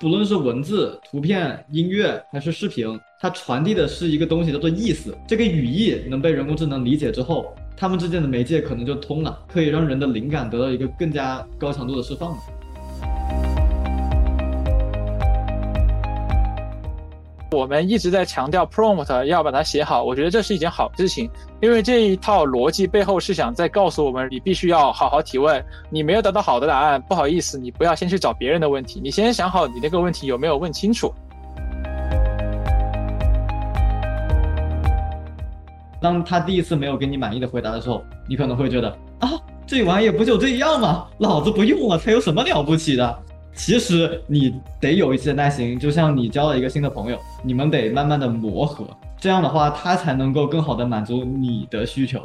不论是文字、图片、音乐还是视频，它传递的是一个东西叫做意思。这个语义能被人工智能理解之后，它们之间的媒介可能就通了，可以让人的灵感得到一个更加高强度的释放。我们一直在强调 prompt 要把它写好，我觉得这是一件好事情，因为这一套逻辑背后是想在告诉我们，你必须要好好提问。你没有得到好的答案，不好意思，你不要先去找别人的问题，你先想好你那个问题有没有问清楚。当他第一次没有给你满意的回答的时候，你可能会觉得啊，这玩意不就这样吗？老子不用了，它有什么了不起的？其实你得有一些耐心，就像你交了一个新的朋友，你们得慢慢的磨合，这样的话他才能够更好的满足你的需求。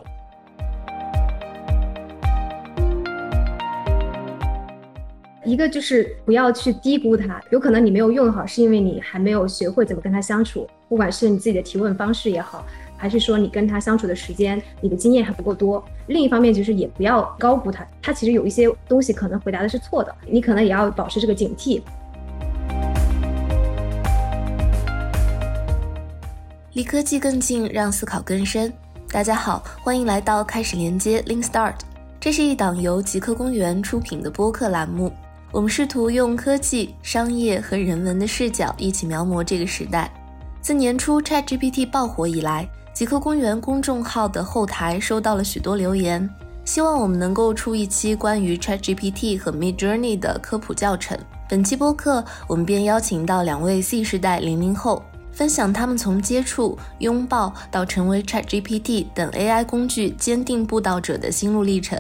一个就是不要去低估他，有可能你没有用好，是因为你还没有学会怎么跟他相处，不管是你自己的提问方式也好。还是说你跟他相处的时间，你的经验还不够多。另一方面就是也不要高估他，他其实有一些东西可能回答的是错的，你可能也要保持这个警惕。离科技更近，让思考更深。大家好，欢迎来到开始连接 Link Start，这是一档由极客公园出品的播客栏目。我们试图用科技、商业和人文的视角，一起描摹这个时代。自年初 ChatGPT 爆火以来，极客公园公众号的后台收到了许多留言，希望我们能够出一期关于 ChatGPT 和 Midjourney 的科普教程。本期播客，我们便邀请到两位 Z 世代零零后，分享他们从接触、拥抱到成为 ChatGPT 等 AI 工具坚定布道者的心路历程。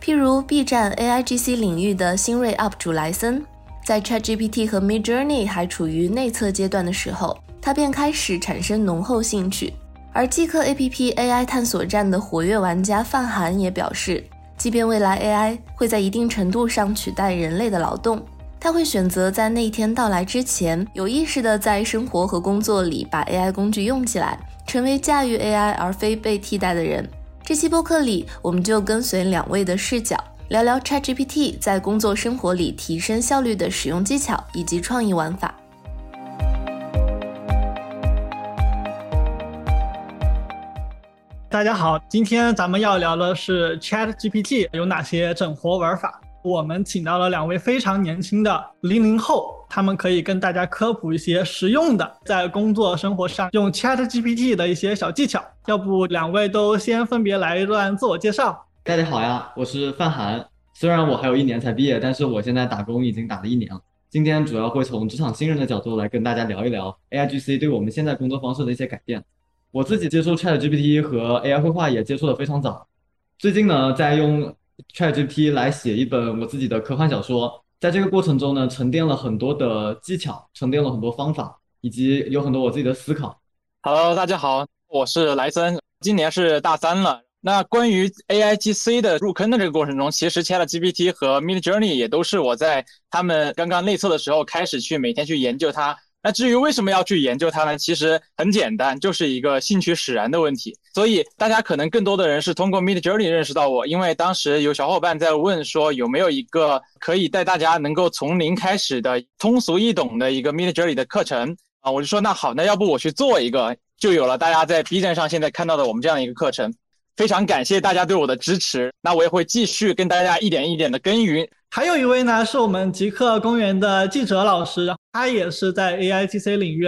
譬如 B 站 AIGC 领域的新锐 UP 主莱森，在 ChatGPT 和 Midjourney 还处于内测阶段的时候，他便开始产生浓厚兴趣。而即刻 A P P A I 探索站的活跃玩家范涵也表示，即便未来 A I 会在一定程度上取代人类的劳动，他会选择在那一天到来之前，有意识的在生活和工作里把 A I 工具用起来，成为驾驭 A I 而非被替代的人。这期播客里，我们就跟随两位的视角，聊聊 Chat G P T 在工作生活里提升效率的使用技巧以及创意玩法。大家好，今天咱们要聊的是 Chat GPT 有哪些整活玩法。我们请到了两位非常年轻的零零后，他们可以跟大家科普一些实用的在工作生活上用 Chat GPT 的一些小技巧。要不两位都先分别来一段自我介绍。大家好呀，我是范涵。虽然我还有一年才毕业，但是我现在打工已经打了一年了。今天主要会从职场新人的角度来跟大家聊一聊 AIGC 对我们现在工作方式的一些改变。我自己接触 Chat GPT 和 AI 绘画也接触的非常早，最近呢在用 Chat GPT 来写一本我自己的科幻小说，在这个过程中呢沉淀了很多的技巧，沉淀了很多方法，以及有很多我自己的思考。Hello，大家好，我是莱森，今年是大三了。那关于 AIGC 的入坑的这个过程中，其实 Chat GPT 和 Midjourney 也都是我在他们刚刚内测的时候开始去每天去研究它。那至于为什么要去研究它呢？其实很简单，就是一个兴趣使然的问题。所以大家可能更多的人是通过 Mid Journey 认识到我，因为当时有小伙伴在问说有没有一个可以带大家能够从零开始的通俗易懂的一个 Mid Journey 的课程啊，我就说那好，那要不我去做一个，就有了大家在 B 站上现在看到的我们这样一个课程。非常感谢大家对我的支持，那我也会继续跟大家一点一点的耕耘。还有一位呢，是我们极客公园的记者老师，他也是在 AIGC 领域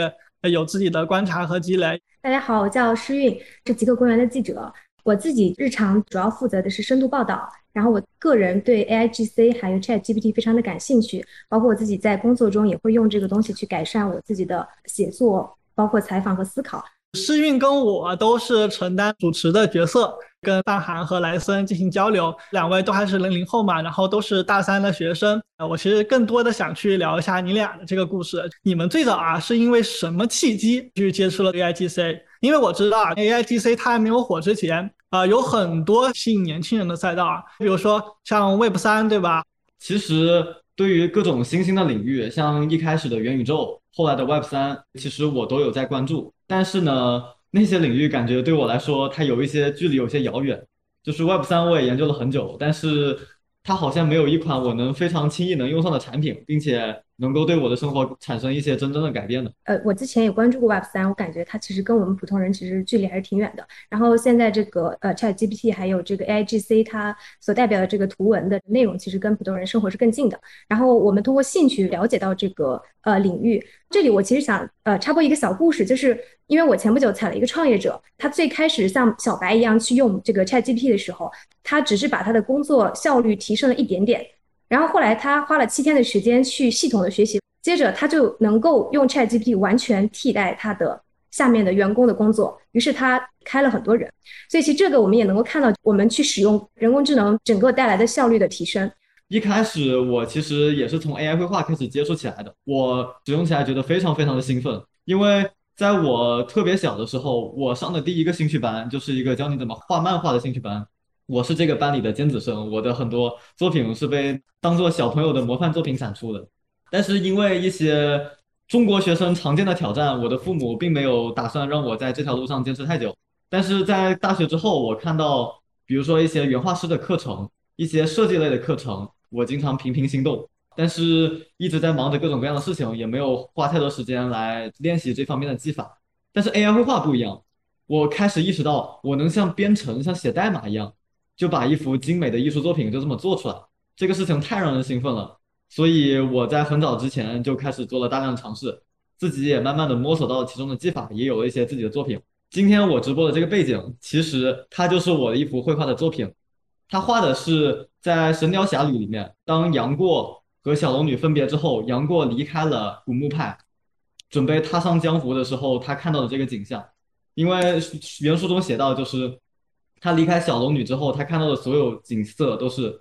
有自己的观察和积累。大家好，我叫诗韵，是极客公园的记者。我自己日常主要负责的是深度报道，然后我个人对 AIGC 还有 ChatGPT 非常的感兴趣，包括我自己在工作中也会用这个东西去改善我自己的写作，包括采访和思考。诗韵跟我都是承担主持的角色，跟范涵和莱森进行交流。两位都还是零零后嘛，然后都是大三的学生。呃，我其实更多的想去聊一下你俩的这个故事。你们最早啊是因为什么契机去接触了 AIGC？因为我知道啊，AIGC 它还没有火之前，啊，有很多吸引年轻人的赛道啊，比如说像 Web 三，对吧？其实对于各种新兴的领域，像一开始的元宇宙，后来的 Web 三，其实我都有在关注。但是呢，那些领域感觉对我来说，它有一些距离，有些遥远。就是 Web 三我也研究了很久，但是它好像没有一款我能非常轻易能用上的产品，并且能够对我的生活产生一些真正的改变的。呃，我之前也关注过 Web 三，我感觉它其实跟我们普通人其实距离还是挺远的。然后现在这个呃 Chat GPT 还有这个 AI GC，它所代表的这个图文的内容，其实跟普通人生活是更近的。然后我们通过兴趣了解到这个呃领域。这里我其实想呃插播一个小故事，就是因为我前不久踩了一个创业者，他最开始像小白一样去用这个 Chat GPT 的时候，他只是把他的工作效率提升了一点点。然后后来他花了七天的时间去系统的学习，接着他就能够用 ChatGPT 完全替代他的下面的员工的工作，于是他开了很多人。所以其实这个我们也能够看到，我们去使用人工智能整个带来的效率的提升。一开始我其实也是从 AI 绘画开始接触起来的，我使用起来觉得非常非常的兴奋，因为在我特别小的时候，我上的第一个兴趣班就是一个教你怎么画漫画的兴趣班。我是这个班里的尖子生，我的很多作品是被当做小朋友的模范作品展出的。但是因为一些中国学生常见的挑战，我的父母并没有打算让我在这条路上坚持太久。但是在大学之后，我看到，比如说一些原画师的课程，一些设计类的课程，我经常频频心动。但是一直在忙着各种各样的事情，也没有花太多时间来练习这方面的技法。但是 AI 绘画不一样，我开始意识到，我能像编程、像写代码一样。就把一幅精美的艺术作品就这么做出来，这个事情太让人兴奋了。所以我在很早之前就开始做了大量尝试，自己也慢慢的摸索到了其中的技法，也有了一些自己的作品。今天我直播的这个背景，其实它就是我的一幅绘画的作品。他画的是在《神雕侠侣》里面，当杨过和小龙女分别之后，杨过离开了古墓派，准备踏上江湖的时候，他看到的这个景象。因为原书中写到，就是。他离开小龙女之后，他看到的所有景色都是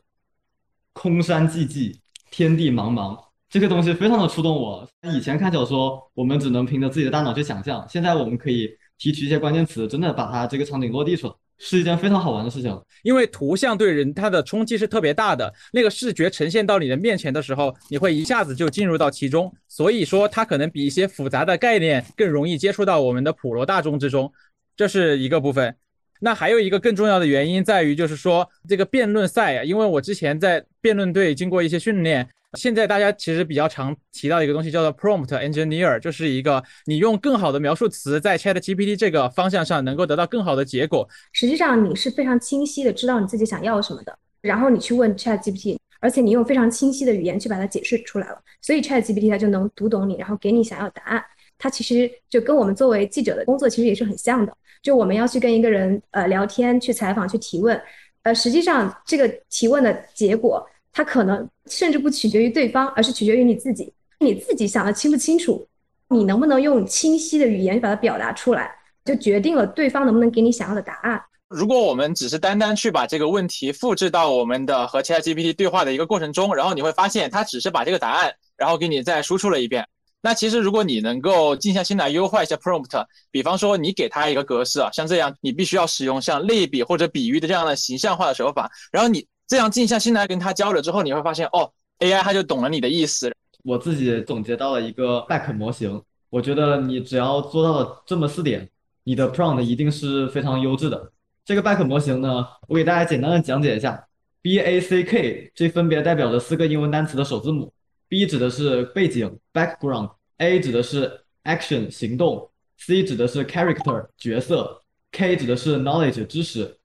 空山寂寂，天地茫茫。这个东西非常的触动我。以前看小说，我们只能凭着自己的大脑去想象，现在我们可以提取一些关键词，真的把它这个场景落地出来，是一件非常好玩的事情。因为图像对人它的冲击是特别大的，那个视觉呈现到你的面前的时候，你会一下子就进入到其中。所以说，它可能比一些复杂的概念更容易接触到我们的普罗大众之中，这是一个部分。那还有一个更重要的原因在于，就是说这个辩论赛啊，因为我之前在辩论队经过一些训练，现在大家其实比较常提到一个东西叫做 prompt engineer，就是一个你用更好的描述词在 Chat GPT 这个方向上能够得到更好的结果。实际上你是非常清晰的知道你自己想要什么的，然后你去问 Chat GPT，而且你用非常清晰的语言去把它解释出来了，所以 Chat GPT 它就能读懂你，然后给你想要答案。它其实就跟我们作为记者的工作其实也是很像的。就我们要去跟一个人呃聊天、去采访、去提问，呃，实际上这个提问的结果，它可能甚至不取决于对方，而是取决于你自己。你自己想的清不清楚，你能不能用清晰的语言把它表达出来，就决定了对方能不能给你想要的答案。如果我们只是单单去把这个问题复制到我们的和 ChatGPT 对话的一个过程中，然后你会发现它只是把这个答案，然后给你再输出了一遍。那其实，如果你能够静下心来优化一下 prompt，比方说你给它一个格式啊，像这样，你必须要使用像类比或者比喻的这样的形象化的手法，然后你这样静下心来跟它交流之后，你会发现，哦，AI 它就懂了你的意思。我自己总结到了一个 back 模型，我觉得你只要做到了这么四点，你的 prompt 一定是非常优质的。这个 back 模型呢，我给大家简单的讲解一下，B A C K 这分别代表着四个英文单词的首字母。B 指的是背景 （background），A 指的是 action 行动，C 指的是 character 角色，K 指的是 knowledge 知识。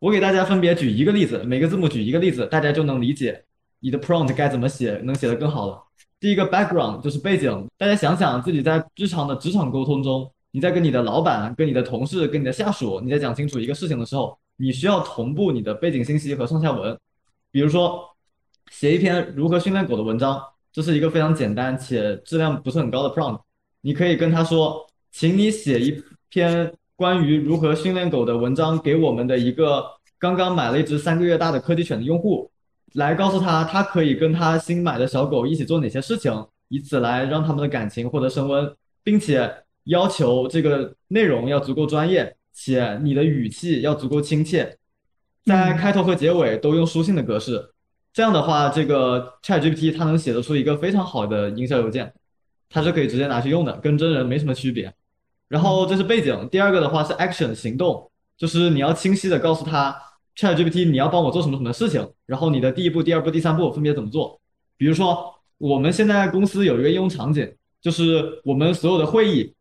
我给大家分别举一个例子，每个字母举一个例子，大家就能理解你的 prompt 该怎么写，能写得更好了。第一个 background 就是背景，大家想想自己在日常的职场沟通中，你在跟你的老板、跟你的同事、跟你的下属，你在讲清楚一个事情的时候，你需要同步你的背景信息和上下文。比如说，写一篇如何训练狗的文章。这是一个非常简单且质量不是很高的 prompt，你可以跟他说，请你写一篇关于如何训练狗的文章给我们的一个刚刚买了一只三个月大的柯基犬的用户，来告诉他他可以跟他新买的小狗一起做哪些事情，以此来让他们的感情获得升温，并且要求这个内容要足够专业，且你的语气要足够亲切，在开头和结尾都用书信的格式。这样的话，这个 ChatGPT 它能写得出一个非常好的营销邮件，它是可以直接拿去用的，跟真人没什么区别。然后这是背景，第二个的话是 action 行动，就是你要清晰的告诉他 ChatGPT，你要帮我做什么什么事情，然后你的第一步、第二步、第三步分别怎么做？比如说，我们现在公司有一个应用场景，就是我们所有的会议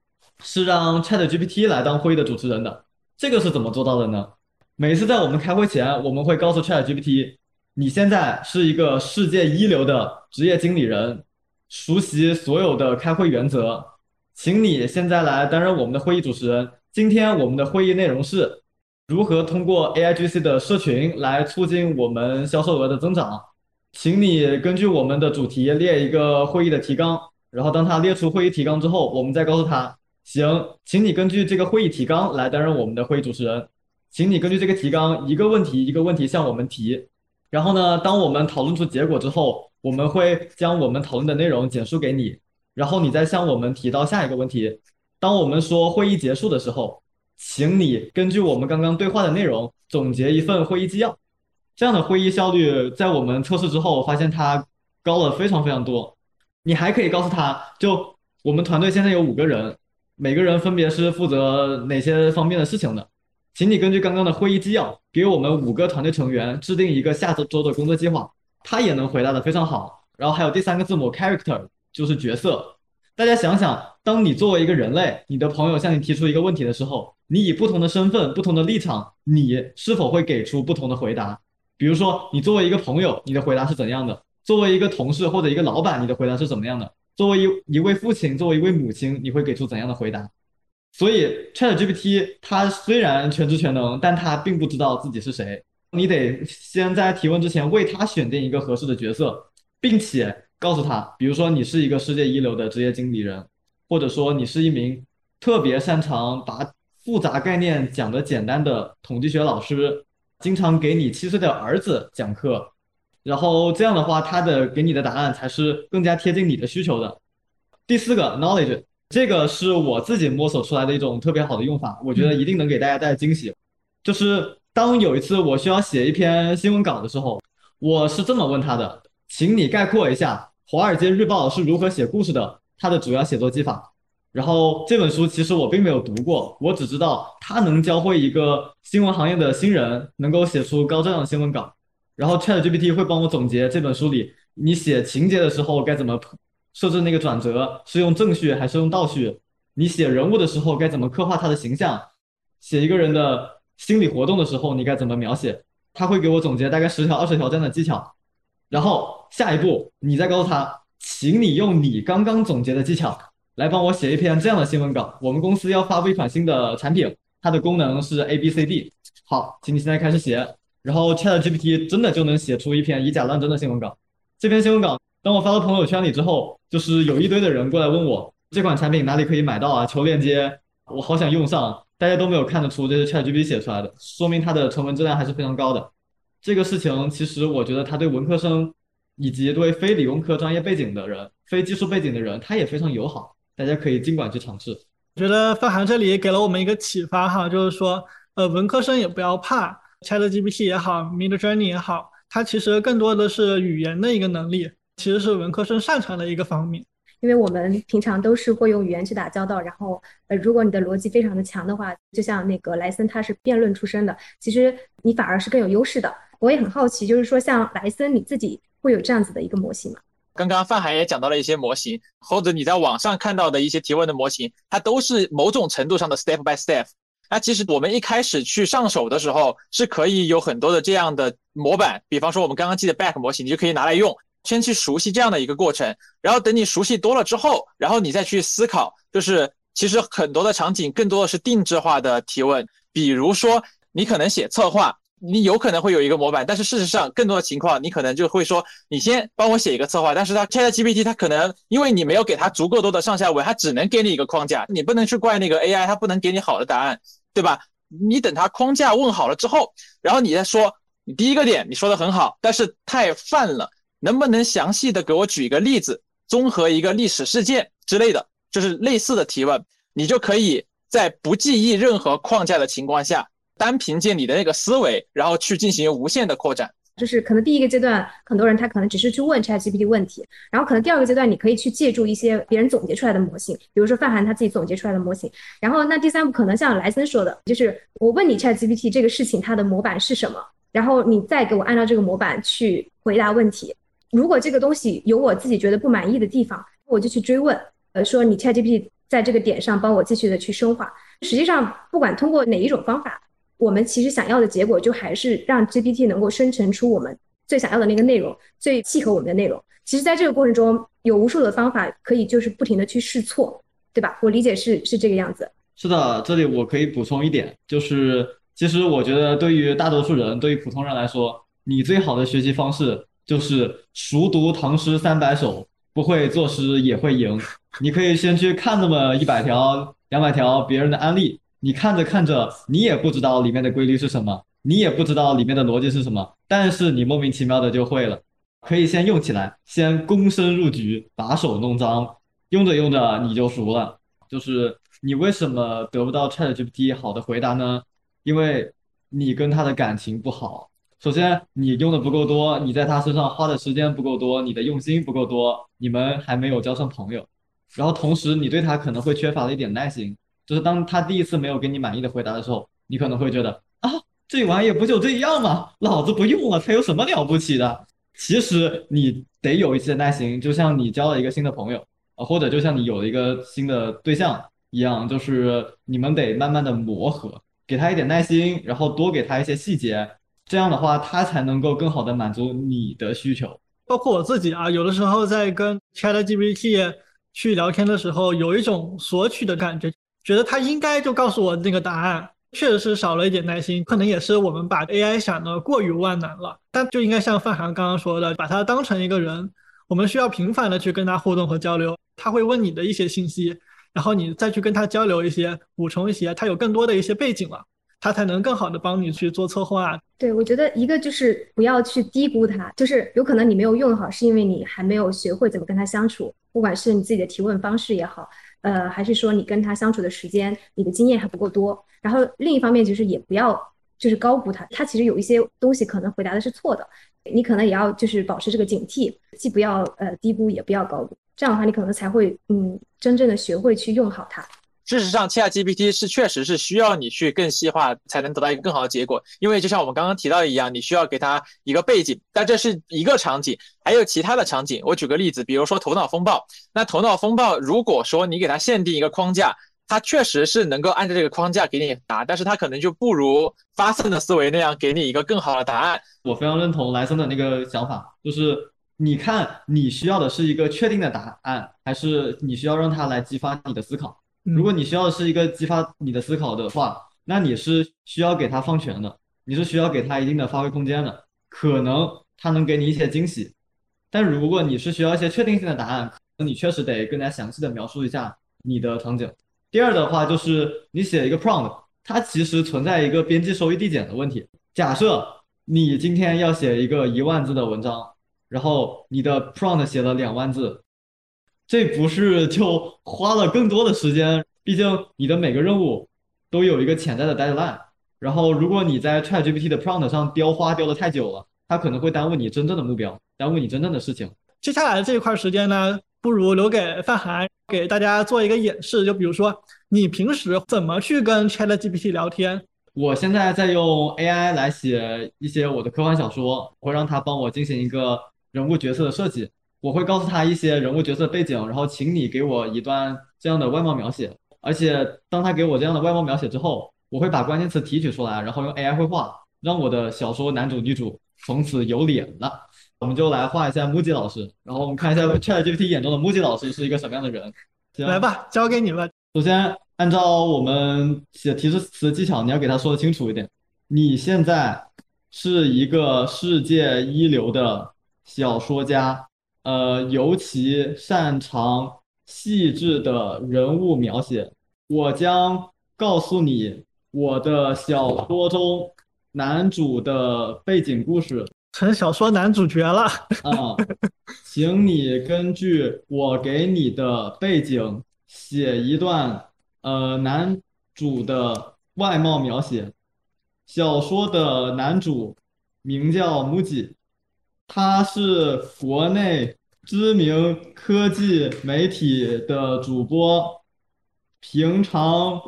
是让 ChatGPT 来当会议的主持人的。这个是怎么做到的呢？每次在我们开会前，我们会告诉 ChatGPT，你现在是一个世界一流的职业经理人，熟悉所有的开会原则，请你现在来担任我们的会议主持人。今天我们的会议内容是如何通过 AIGC 的社群来促进我们销售额的增长，请你根据我们的主题列一个会议的提纲，然后当他列出会议提纲之后，我们再告诉他。行，请你根据这个会议提纲来担任我们的会议主持人。请你根据这个提纲一个问题一个问题向我们提。然后呢，当我们讨论出结果之后，我们会将我们讨论的内容简述给你。然后你再向我们提到下一个问题。当我们说会议结束的时候，请你根据我们刚刚对话的内容总结一份会议纪要。这样的会议效率在我们测试之后发现它高了非常非常多。你还可以告诉他就我们团队现在有五个人。每个人分别是负责哪些方面的事情的？请你根据刚刚的会议纪要，给我们五个团队成员制定一个下周周的工作计划。他也能回答的非常好。然后还有第三个字母 character，就是角色。大家想想，当你作为一个人类，你的朋友向你提出一个问题的时候，你以不同的身份、不同的立场，你是否会给出不同的回答？比如说，你作为一个朋友，你的回答是怎样的？作为一个同事或者一个老板，你的回答是怎么样的？作为一一位父亲，作为一位母亲，你会给出怎样的回答？所以 ChatGPT 它虽然全知全能，但它并不知道自己是谁。你得先在提问之前为他选定一个合适的角色，并且告诉他，比如说你是一个世界一流的职业经理人，或者说你是一名特别擅长把复杂概念讲得简单的统计学老师，经常给你七岁的儿子讲课。然后这样的话，他的给你的答案才是更加贴近你的需求的。第四个 knowledge，这个是我自己摸索出来的一种特别好的用法，我觉得一定能给大家带来惊喜。就是当有一次我需要写一篇新闻稿的时候，我是这么问他的：请你概括一下《华尔街日报》是如何写故事的，它的主要写作技法。然后这本书其实我并没有读过，我只知道它能教会一个新闻行业的新人能够写出高质量的新闻稿。然后 ChatGPT 会帮我总结这本书里，你写情节的时候该怎么设置那个转折，是用正序还是用倒序？你写人物的时候该怎么刻画他的形象？写一个人的心理活动的时候你该怎么描写？他会给我总结大概十条、二十条这样的技巧。然后下一步你再告诉他，请你用你刚刚总结的技巧来帮我写一篇这样的新闻稿。我们公司要发布一款新的产品，它的功能是 A B C D。好，请你现在开始写。然后 ChatGPT 真的就能写出一篇以假乱真的新闻稿。这篇新闻稿，当我发到朋友圈里之后，就是有一堆的人过来问我这款产品哪里可以买到啊？求链接，我好想用上。大家都没有看得出这是 ChatGPT 写出来的，说明它的成文质量还是非常高的。这个事情其实我觉得它对文科生以及对非理工科专业背景的人、非技术背景的人，它也非常友好。大家可以尽管去尝试。我觉得范涵这里给了我们一个启发哈，就是说，呃，文科生也不要怕。ChatGPT 也好，Midjourney 也好，它其实更多的是语言的一个能力，其实是文科生擅长的一个方面。因为我们平常都是会用语言去打交道，然后呃，如果你的逻辑非常的强的话，就像那个莱森他是辩论出身的，其实你反而是更有优势的。我也很好奇，就是说像莱森你自己会有这样子的一个模型吗？刚刚范海也讲到了一些模型，或者你在网上看到的一些提问的模型，它都是某种程度上的 step by step。那其实我们一开始去上手的时候，是可以有很多的这样的模板，比方说我们刚刚记的 back 模型，你就可以拿来用，先去熟悉这样的一个过程，然后等你熟悉多了之后，然后你再去思考，就是其实很多的场景更多的是定制化的提问，比如说你可能写策划。你有可能会有一个模板，但是事实上，更多的情况，你可能就会说，你先帮我写一个策划，但是它 ChatGPT 它可能因为你没有给它足够多的上下文，它只能给你一个框架，你不能去怪那个 AI，它不能给你好的答案，对吧？你等它框架问好了之后，然后你再说，你第一个点你说的很好，但是太泛了，能不能详细的给我举一个例子，综合一个历史事件之类的，就是类似的提问，你就可以在不记忆任何框架的情况下。单凭借你的那个思维，然后去进行无限的扩展，就是可能第一个阶段，很多人他可能只是去问 ChatGPT 问题，然后可能第二个阶段，你可以去借助一些别人总结出来的模型，比如说范涵他自己总结出来的模型，然后那第三步可能像莱森说的，就是我问你 ChatGPT 这个事情它的模板是什么，然后你再给我按照这个模板去回答问题。如果这个东西有我自己觉得不满意的地方，我就去追问，呃，说你 ChatGPT 在这个点上帮我继续的去深化。实际上，不管通过哪一种方法，我们其实想要的结果就还是让 GPT 能够生成出我们最想要的那个内容，最契合我们的内容。其实，在这个过程中，有无数的方法可以就是不停的去试错，对吧？我理解是是这个样子。是的，这里我可以补充一点，就是其实我觉得对于大多数人，对于普通人来说，你最好的学习方式就是熟读唐诗三百首，不会作诗也会赢。你可以先去看那么一百条、两百条别人的案例，你看着看着，你也不知道里面的规律是什么，你也不知道里面的逻辑是什么，但是你莫名其妙的就会了。可以先用起来，先躬身入局，把手弄脏，用着用着你就熟了。就是你为什么得不到 ChatGPT 好的回答呢？因为你跟他的感情不好。首先，你用的不够多，你在他身上花的时间不够多，你的用心不够多，你们还没有交上朋友。然后同时，你对他可能会缺乏了一点耐心。就是当他第一次没有给你满意的回答的时候，你可能会觉得啊，这玩意不就这样吗？老子不用了，他有什么了不起的？其实你得有一些耐心，就像你交了一个新的朋友啊，或者就像你有了一个新的对象一样，就是你们得慢慢的磨合，给他一点耐心，然后多给他一些细节，这样的话他才能够更好的满足你的需求。包括我自己啊，有的时候在跟 ChatGPT 去聊天的时候，有一种索取的感觉，觉得他应该就告诉我那个答案。确实是少了一点耐心，可能也是我们把 AI 想的过于万能了。但就应该像范涵刚刚说的，把它当成一个人，我们需要频繁的去跟他互动和交流。他会问你的一些信息，然后你再去跟他交流一些，补充一些，他有更多的一些背景了，他才能更好的帮你去做策划。对，我觉得一个就是不要去低估它，就是有可能你没有用好，是因为你还没有学会怎么跟他相处，不管是你自己的提问方式也好。呃，还是说你跟他相处的时间，你的经验还不够多。然后另一方面就是也不要就是高估他，他其实有一些东西可能回答的是错的，你可能也要就是保持这个警惕，既不要呃低估，也不要高估。这样的话，你可能才会嗯真正的学会去用好它。事实上，ChatGPT 是确实是需要你去更细化，才能得到一个更好的结果。因为就像我们刚刚提到一样，你需要给它一个背景，但这是一个场景，还有其他的场景。我举个例子，比如说头脑风暴。那头脑风暴，如果说你给它限定一个框架，它确实是能够按照这个框架给你答，但是它可能就不如发散的思维那样给你一个更好的答案。我非常认同莱森的那个想法，就是你看你需要的是一个确定的答案，还是你需要让它来激发你的思考？如果你需要的是一个激发你的思考的话，那你是需要给他放权的，你是需要给他一定的发挥空间的，可能他能给你一些惊喜。但如果你是需要一些确定性的答案，那你确实得更加详细的描述一下你的场景。第二的话就是你写一个 prompt，它其实存在一个边际收益递减的问题。假设你今天要写一个一万字的文章，然后你的 prompt 写了两万字。这不是就花了更多的时间？毕竟你的每个任务都有一个潜在的 deadline。然后，如果你在 ChatGPT 的 prompt 上雕花雕的太久了，它可能会耽误你真正的目标，耽误你真正的事情。接下来的这一块时间呢，不如留给范涵，给大家做一个演示。就比如说，你平时怎么去跟 ChatGPT 聊天？我现在在用 AI 来写一些我的科幻小说，我会让它帮我进行一个人物角色的设计。我会告诉他一些人物角色背景，然后请你给我一段这样的外貌描写。而且当他给我这样的外貌描写之后，我会把关键词提取出来，然后用 AI 绘画，让我的小说男主女主从此有脸了。我们就来画一下木吉老师，然后我们看一下 ChatGPT 眼中的木吉老师是一个什么样的人。来吧，交给你们。首先，按照我们写提示词技巧，你要给他说的清楚一点。你现在是一个世界一流的小说家。呃，尤其擅长细致的人物描写。我将告诉你我的小说中男主的背景故事，成小说男主角了啊！请你根据我给你的背景写一段呃男主的外貌描写。小说的男主名叫木吉。他是国内知名科技媒体的主播，平常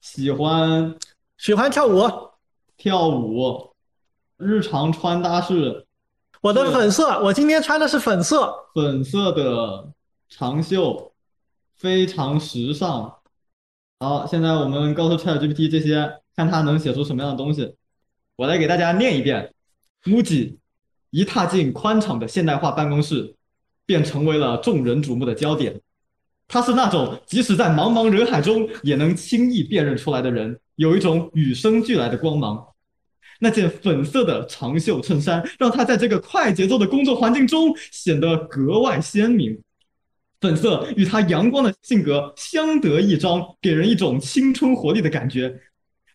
喜欢喜欢跳舞，跳舞，日常穿搭是我的粉色，我今天穿的是粉色。粉色的长袖，非常时尚。好，现在我们告诉 ChatGPT 这些，看它能写出什么样的东西。我来给大家念一遍：MUJI 一踏进宽敞的现代化办公室，便成为了众人瞩目的焦点。他是那种即使在茫茫人海中也能轻易辨认出来的人，有一种与生俱来的光芒。那件粉色的长袖衬衫让他在这个快节奏的工作环境中显得格外鲜明。粉色与他阳光的性格相得益彰，给人一种青春活力的感觉。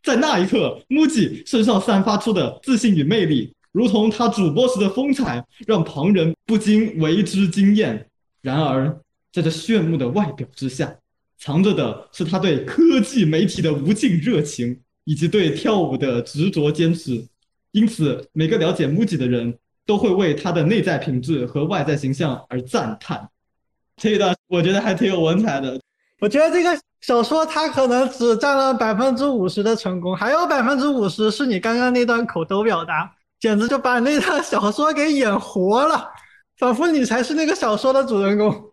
在那一刻，MUJI 身上散发出的自信与魅力，如同他主播时的风采，让旁人不禁为之惊艳。然而，在这炫目的外表之下，藏着的是他对科技媒体的无尽热情，以及对跳舞的执着坚持。因此，每个了解 MUJI 的人都会为他的内在品质和外在形象而赞叹。这一段我觉得还挺有文采的。我觉得这个小说它可能只占了百分之五十的成功，还有百分之五十是你刚刚那段口头表达，简直就把那套小说给演活了，仿佛你才是那个小说的主人公。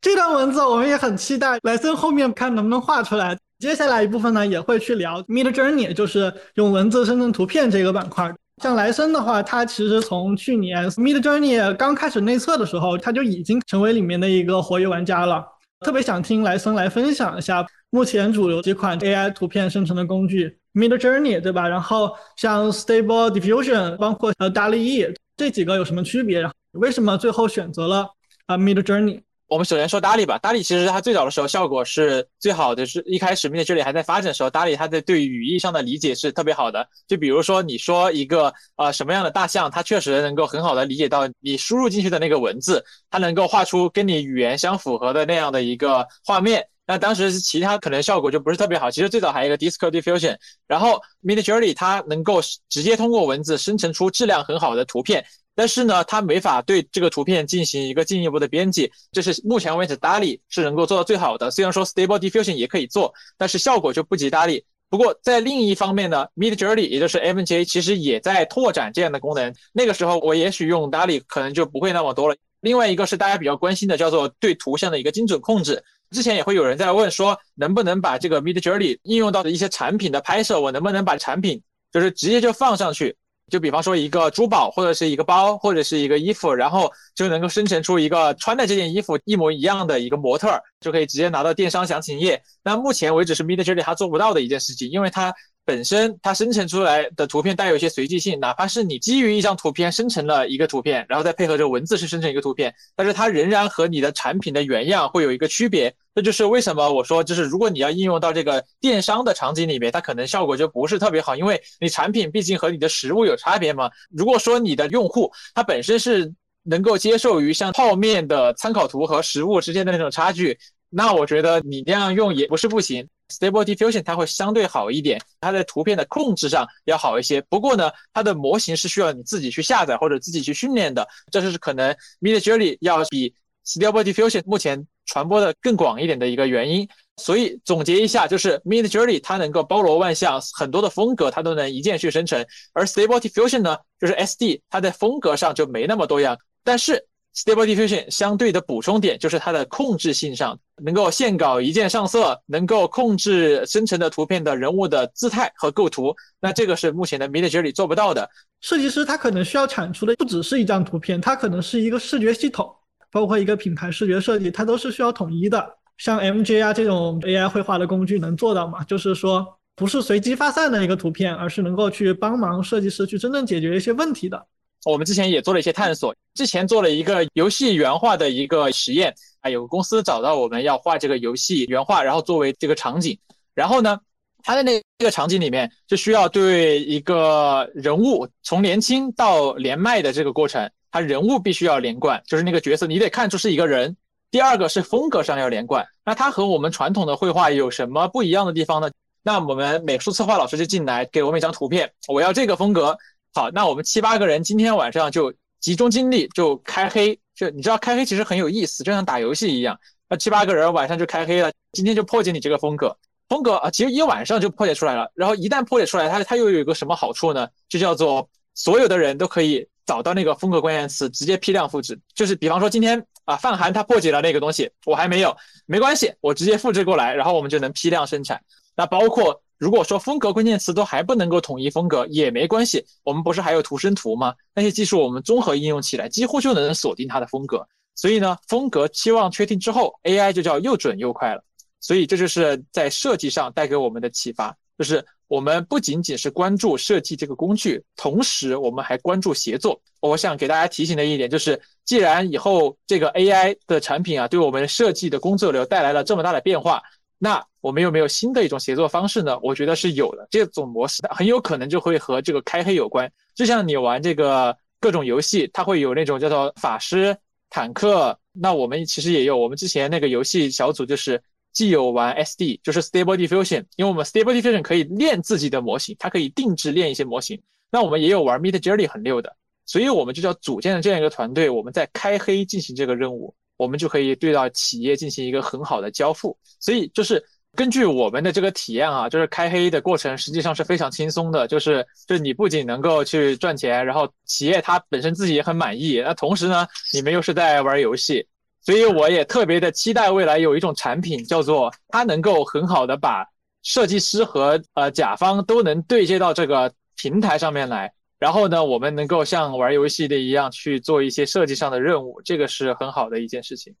这段文字我们也很期待，莱森后面看能不能画出来。接下来一部分呢，也会去聊 Mid Journey，就是用文字生成图片这个板块。像莱森的话，他其实从去年 Mid Journey 刚开始内测的时候，他就已经成为里面的一个活跃玩家了。特别想听莱森来分享一下目前主流几款 AI 图片生成的工具，Mid Journey 对吧？然后像 Stable Diffusion，包括呃 DALL-E 这几个有什么区别？为什么最后选择了啊 Mid Journey？我们首先说 DALL-E 吧，DALL-E 其实它最早的时候效果是最好的，是一开始 Midjourney 还在发展的时候，DALL-E 它的对语义上的理解是特别好的。就比如说你说一个呃什么样的大象，它确实能够很好的理解到你输入进去的那个文字，它能够画出跟你语言相符合的那样的一个画面。那当时其他可能效果就不是特别好。其实最早还有一个 Disco Diffusion，然后 Midjourney 它能够直接通过文字生成出质量很好的图片。但是呢，它没法对这个图片进行一个进一步的编辑，这是目前为止 DALL-E 是能够做到最好的。虽然说 Stable Diffusion 也可以做，但是效果就不及 DALL-E。不过在另一方面呢，Midjourney 也就是 MJ 其实也在拓展这样的功能。那个时候我也许用 DALL-E 可能就不会那么多了。另外一个是大家比较关心的，叫做对图像的一个精准控制。之前也会有人在问说，能不能把这个 Midjourney 应用到的一些产品的拍摄，我能不能把产品就是直接就放上去？就比方说一个珠宝，或者是一个包，或者是一个衣服，然后就能够生成出一个穿的这件衣服一模一样的一个模特，就可以直接拿到电商详情页。那目前为止是 Midjourney 它做不到的一件事情，因为它本身它生成出来的图片带有一些随机性，哪怕是你基于一张图片生成了一个图片，然后再配合着文字去生成一个图片，但是它仍然和你的产品的原样会有一个区别。这就是为什么我说，就是如果你要应用到这个电商的场景里面，它可能效果就不是特别好，因为你产品毕竟和你的实物有差别嘛。如果说你的用户他本身是能够接受于像泡面的参考图和实物之间的那种差距，那我觉得你那样用也不是不行。Stable Diffusion 它会相对好一点，它在图片的控制上要好一些。不过呢，它的模型是需要你自己去下载或者自己去训练的，这就是可能 Midjourney 要比 Stable Diffusion 目前。传播的更广一点的一个原因，所以总结一下，就是 Mid Journey 它能够包罗万象，很多的风格它都能一键去生成，而 Stable Diffusion 呢，就是 SD 它在风格上就没那么多样。但是 Stable Diffusion 相对的补充点就是它的控制性上，能够线稿一键上色，能够控制生成的图片的人物的姿态和构图。那这个是目前的 Mid Journey 做不到的。设计师他可能需要产出的不只是一张图片，它可能是一个视觉系统。包括一个品牌视觉设计，它都是需要统一的。像 MJ 啊这种 AI 绘画的工具能做到吗？就是说不是随机发散的一个图片，而是能够去帮忙设计师去真正解决一些问题的。我们之前也做了一些探索，之前做了一个游戏原画的一个实验啊，有个公司找到我们要画这个游戏原画，然后作为这个场景，然后呢，它的那个场景里面就需要对一个人物从年轻到年迈的这个过程。他人物必须要连贯，就是那个角色你得看出是一个人。第二个是风格上要连贯，那它和我们传统的绘画有什么不一样的地方呢？那我们美术策划老师就进来给我们一张图片，我要这个风格。好，那我们七八个人今天晚上就集中精力就开黑，就你知道开黑其实很有意思，就像打游戏一样。那七八个人晚上就开黑了，今天就破解你这个风格，风格啊，其实一晚上就破解出来了。然后一旦破解出来，它它又有一个什么好处呢？就叫做。所有的人都可以找到那个风格关键词，直接批量复制。就是比方说今天啊，范涵他破解了那个东西，我还没有，没关系，我直接复制过来，然后我们就能批量生产。那包括如果说风格关键词都还不能够统一风格也没关系，我们不是还有图生图吗？那些技术我们综合应用起来，几乎就能锁定它的风格。所以呢，风格期望确定之后，AI 就叫又准又快了。所以这就是在设计上带给我们的启发，就是我们不仅仅是关注设计这个工具，同时我们还关注协作。我想给大家提醒的一点就是，既然以后这个 AI 的产品啊，对我们设计的工作流带来了这么大的变化，那我们有没有新的一种协作方式呢？我觉得是有的。这种模式很有可能就会和这个开黑有关。就像你玩这个各种游戏，它会有那种叫做法师、坦克，那我们其实也有。我们之前那个游戏小组就是。既有玩 SD，就是 Stable Diffusion，因为我们 Stable Diffusion 可以练自己的模型，它可以定制练一些模型。那我们也有玩 Mid Journey 很溜的，所以我们就叫组建了这样一个团队，我们在开黑进行这个任务，我们就可以对到企业进行一个很好的交付。所以就是根据我们的这个体验啊，就是开黑的过程实际上是非常轻松的，就是就你不仅能够去赚钱，然后企业它本身自己也很满意，那同时呢，你们又是在玩游戏。所以我也特别的期待未来有一种产品，叫做它能够很好的把设计师和呃甲方都能对接到这个平台上面来，然后呢，我们能够像玩游戏的一样去做一些设计上的任务，这个是很好的一件事情。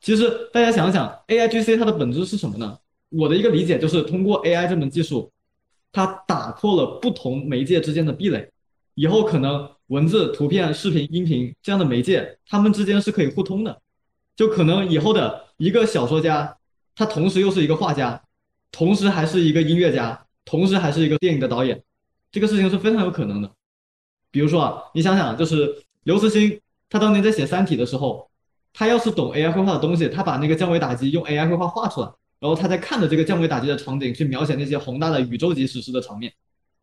其实大家想想，AIGC 它的本质是什么呢？我的一个理解就是通过 AI 这门技术，它打破了不同媒介之间的壁垒，以后可能文字、图片、视频、音频这样的媒介，它们之间是可以互通的。就可能以后的一个小说家，他同时又是一个画家，同时还是一个音乐家，同时还是一个电影的导演，这个事情是非常有可能的。比如说啊，你想想，就是刘慈欣，他当年在写《三体》的时候，他要是懂 AI 绘画的东西，他把那个降维打击用 AI 绘画画出来，然后他再看着这个降维打击的场景去描写那些宏大的宇宙级史诗的场面，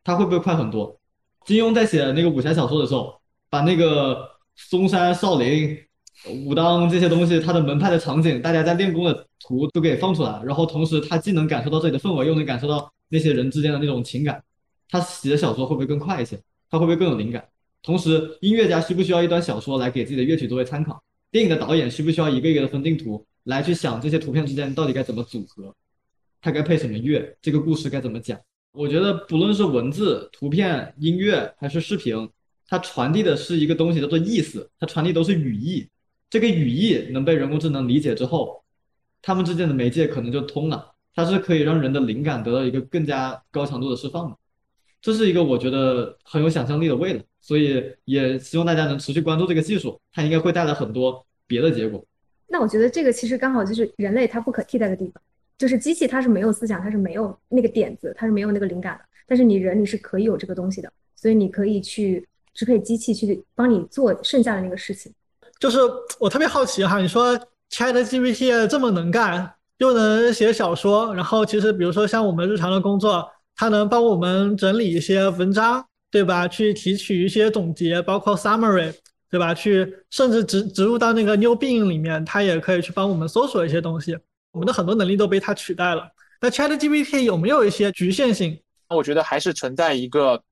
他会不会快很多？金庸在写那个武侠小说的时候，把那个嵩山少林。武当这些东西，他的门派的场景，大家在练功的图都给放出来，然后同时他既能感受到这里的氛围，又能感受到那些人之间的那种情感，他写的小说会不会更快一些？他会不会更有灵感？同时，音乐家需不需要一段小说来给自己的乐曲作为参考？电影的导演需不需要一个一个的分镜图来去想这些图片之间到底该怎么组合？它该配什么乐？这个故事该怎么讲？我觉得不论是文字、图片、音乐还是视频，它传递的是一个东西叫做意思，它传递都是语义。这个语义能被人工智能理解之后，他们之间的媒介可能就通了，它是可以让人的灵感得到一个更加高强度的释放的，这是一个我觉得很有想象力的未来，所以也希望大家能持续关注这个技术，它应该会带来很多别的结果。那我觉得这个其实刚好就是人类它不可替代的地方，就是机器它是没有思想，它是没有那个点子，它是没有那个灵感的，但是你人你是可以有这个东西的，所以你可以去支配机器去帮你做剩下的那个事情。就是我特别好奇哈，你说 ChatGPT 这么能干，又能写小说，然后其实比如说像我们日常的工作，它能帮我们整理一些文章，对吧？去提取一些总结，包括 summary，对吧？去甚至植植入到那个 New Bing 里面，它也可以去帮我们搜索一些东西。我们的很多能力都被它取代了。那 ChatGPT 有没有一些局限性？我觉得还是存在一个。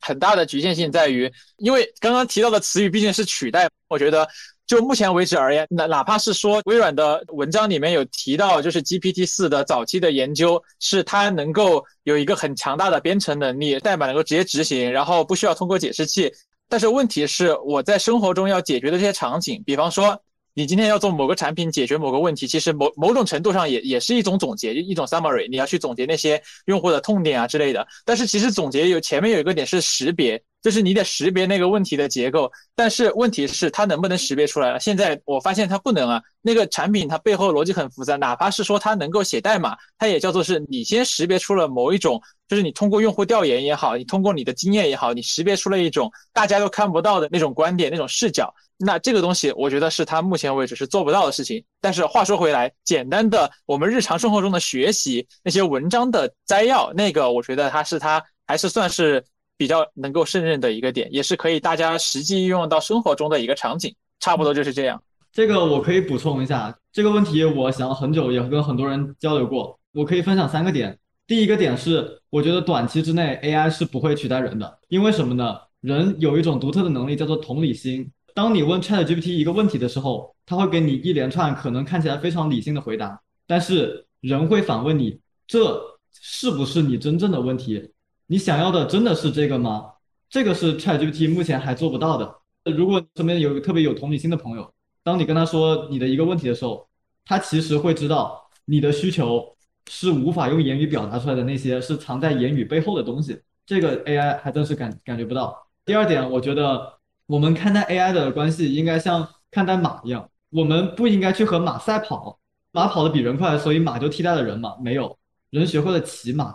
很大的局限性在于，因为刚刚提到的词语毕竟是取代。我觉得，就目前为止而言，哪哪怕是说微软的文章里面有提到，就是 GPT 四的早期的研究，是它能够有一个很强大的编程能力，代码能够直接执行，然后不需要通过解释器。但是问题是，我在生活中要解决的这些场景，比方说。你今天要做某个产品解决某个问题，其实某某种程度上也也是一种总结，一种 summary。你要去总结那些用户的痛点啊之类的。但是其实总结有前面有一个点是识别。就是你得识别那个问题的结构，但是问题是它能不能识别出来了？现在我发现它不能啊。那个产品它背后逻辑很复杂，哪怕是说它能够写代码，它也叫做是你先识别出了某一种，就是你通过用户调研也好，你通过你的经验也好，你识别出了一种大家都看不到的那种观点、那种视角。那这个东西，我觉得是它目前为止是做不到的事情。但是话说回来，简单的我们日常生活中的学习那些文章的摘要，那个我觉得它是它还是算是。比较能够胜任的一个点，也是可以大家实际运用到生活中的一个场景，差不多就是这样。这个我可以补充一下，这个问题我想了很久，也跟很多人交流过。我可以分享三个点。第一个点是，我觉得短期之内 AI 是不会取代人的，因为什么呢？人有一种独特的能力叫做同理心。当你问 ChatGPT 一个问题的时候，它会给你一连串可能看起来非常理性的回答，但是人会反问你：这是不是你真正的问题？你想要的真的是这个吗？这个是 ChatGPT 目前还做不到的。如果身边有特别有同理心的朋友，当你跟他说你的一个问题的时候，他其实会知道你的需求是无法用言语表达出来的，那些是藏在言语背后的东西。这个 AI 还真是感感觉不到。第二点，我觉得。我们看待 AI 的关系应该像看待马一样，我们不应该去和马赛跑，马跑得比人快，所以马就替代了人嘛？没有，人学会了骑马，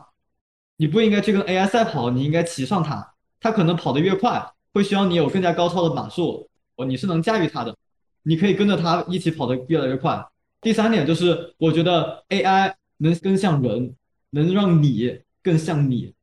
你不应该去跟 AI 赛跑，你应该骑上它，它可能跑得越快，会需要你有更加高超的马术，哦，你是能驾驭它的，你可以跟着它一起跑得越来越快。第三点就是，我觉得 AI 能更像人，能让你更像你。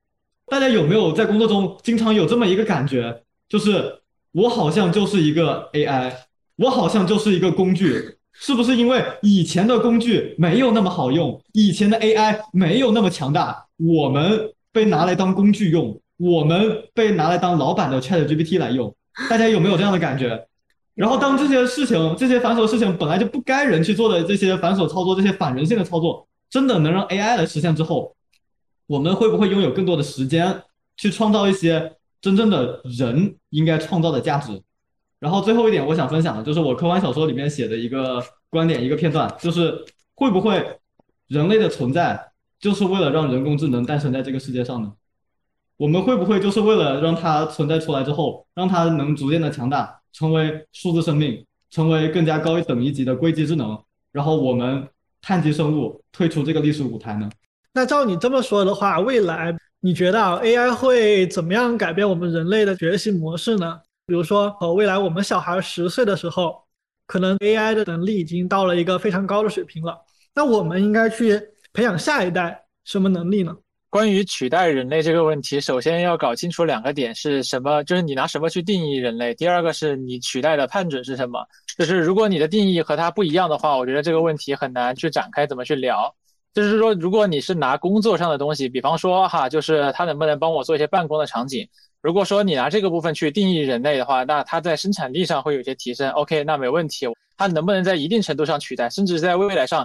大家有没有在工作中经常有这么一个感觉，就是？我好像就是一个 AI，我好像就是一个工具，是不是因为以前的工具没有那么好用，以前的 AI 没有那么强大，我们被拿来当工具用，我们被拿来当老板的 ChatGPT 来用？大家有没有这样的感觉？然后当这些事情，这些繁琐事情本来就不该人去做的这些繁琐操作，这些反人性的操作，真的能让 AI 来实现之后，我们会不会拥有更多的时间去创造一些？真正的人应该创造的价值。然后最后一点，我想分享的就是我科幻小说里面写的一个观点，一个片段，就是会不会人类的存在就是为了让人工智能诞生在这个世界上呢？我们会不会就是为了让它存在出来之后，让它能逐渐的强大，成为数字生命，成为更加高一等一级的硅基智能，然后我们碳基生物退出这个历史舞台呢？那照你这么说的话，未来？你觉得 AI 会怎么样改变我们人类的学习模式呢？比如说，呃，未来我们小孩十岁的时候，可能 AI 的能力已经到了一个非常高的水平了。那我们应该去培养下一代什么能力呢？关于取代人类这个问题，首先要搞清楚两个点是什么，就是你拿什么去定义人类。第二个是你取代的判准是什么，就是如果你的定义和它不一样的话，我觉得这个问题很难去展开怎么去聊。就是说，如果你是拿工作上的东西，比方说哈，就是它能不能帮我做一些办公的场景？如果说你拿这个部分去定义人类的话，那它在生产力上会有些提升。OK，那没问题。它能不能在一定程度上取代，甚至在未来上，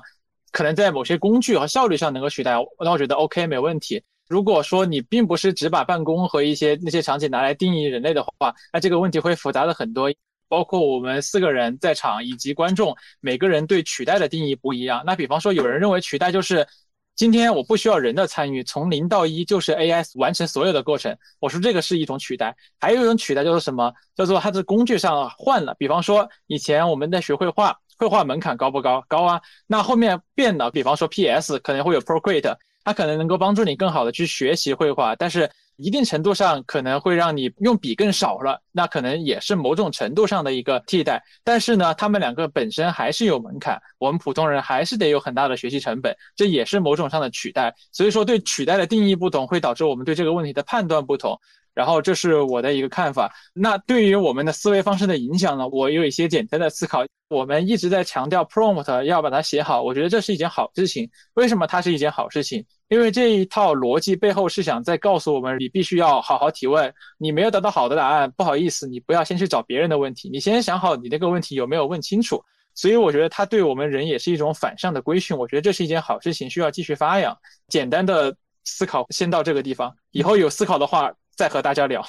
可能在某些工具和效率上能够取代？那我觉得 OK，没问题。如果说你并不是只把办公和一些那些场景拿来定义人类的话，那这个问题会复杂的很多。包括我们四个人在场以及观众，每个人对取代的定义不一样。那比方说，有人认为取代就是今天我不需要人的参与，从零到一就是 AI 完成所有的过程。我说这个是一种取代。还有一种取代叫做什么？叫做它的工具上换了。比方说，以前我们在学绘画，绘画门槛高不高？高啊。那后面变了，比方说 PS 可能会有 Procreate，它可能能够帮助你更好的去学习绘画，但是。一定程度上可能会让你用笔更少了，那可能也是某种程度上的一个替代。但是呢，他们两个本身还是有门槛，我们普通人还是得有很大的学习成本，这也是某种上的取代。所以说，对取代的定义不同，会导致我们对这个问题的判断不同。然后这是我的一个看法。那对于我们的思维方式的影响呢？我有一些简单的思考。我们一直在强调 prompt 要把它写好，我觉得这是一件好事情。为什么它是一件好事情？因为这一套逻辑背后是想在告诉我们，你必须要好好提问。你没有得到好的答案，不好意思，你不要先去找别人的问题，你先想好你那个问题有没有问清楚。所以我觉得它对我们人也是一种反向的规训。我觉得这是一件好事情，需要继续发扬。简单的思考先到这个地方，以后有思考的话。再和大家聊，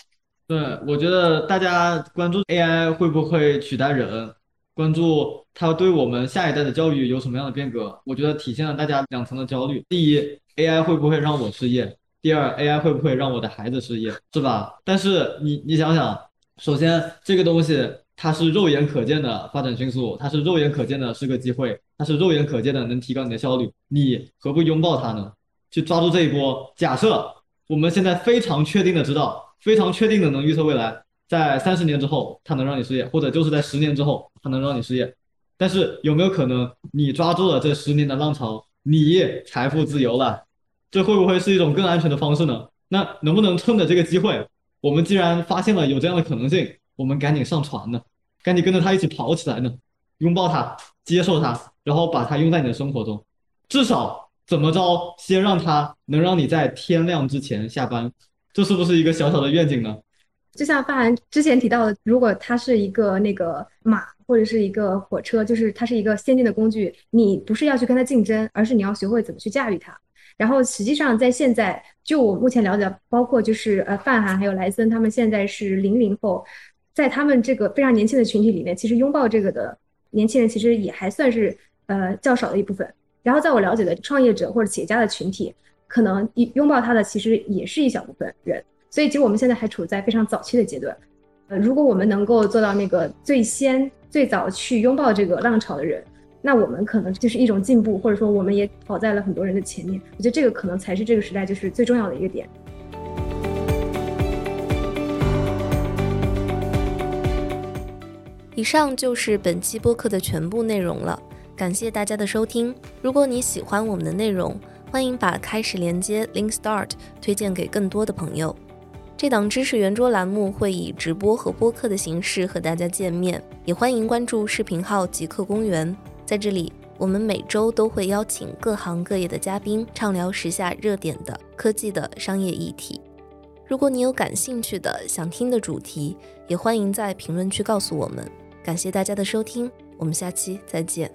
对我觉得大家关注 AI 会不会取代人，关注它对我们下一代的教育有什么样的变革，我觉得体现了大家两层的焦虑。第一，AI 会不会让我失业？第二，AI 会不会让我的孩子失业？是吧？但是你你想想，首先这个东西它是肉眼可见的发展迅速，它是肉眼可见的是个机会，它是肉眼可见的能提高你的效率，你何不拥抱它呢？去抓住这一波。假设。我们现在非常确定的知道，非常确定的能预测未来，在三十年之后，它能让你失业，或者就是在十年之后，它能让你失业。但是有没有可能，你抓住了这十年的浪潮，你财富自由了？这会不会是一种更安全的方式呢？那能不能趁着这个机会，我们既然发现了有这样的可能性，我们赶紧上船呢？赶紧跟着它一起跑起来呢？拥抱它，接受它，然后把它用在你的生活中，至少。怎么着？先让他能让你在天亮之前下班，这是不是一个小小的愿景呢？就像范涵之前提到的，如果它是一个那个马或者是一个火车，就是它是一个先进的工具，你不是要去跟它竞争，而是你要学会怎么去驾驭它。然后实际上在现在，就我目前了解，包括就是呃范涵还有莱森，他们现在是零零后，在他们这个非常年轻的群体里面，其实拥抱这个的年轻人其实也还算是呃较少的一部分。然后在我了解的创业者或者企业家的群体，可能拥抱它的其实也是一小部分人。所以，其实我们现在还处在非常早期的阶段。呃，如果我们能够做到那个最先、最早去拥抱这个浪潮的人，那我们可能就是一种进步，或者说我们也跑在了很多人的前面。我觉得这个可能才是这个时代就是最重要的一个点。以上就是本期播客的全部内容了，感谢大家的收听。如果你喜欢我们的内容，欢迎把开始连接 Link Start 推荐给更多的朋友。这档知识圆桌栏目会以直播和播客的形式和大家见面，也欢迎关注视频号极客公园。在这里，我们每周都会邀请各行各业的嘉宾，畅聊时下热点的科技的商业议题。如果你有感兴趣的、想听的主题，也欢迎在评论区告诉我们。感谢大家的收听，我们下期再见。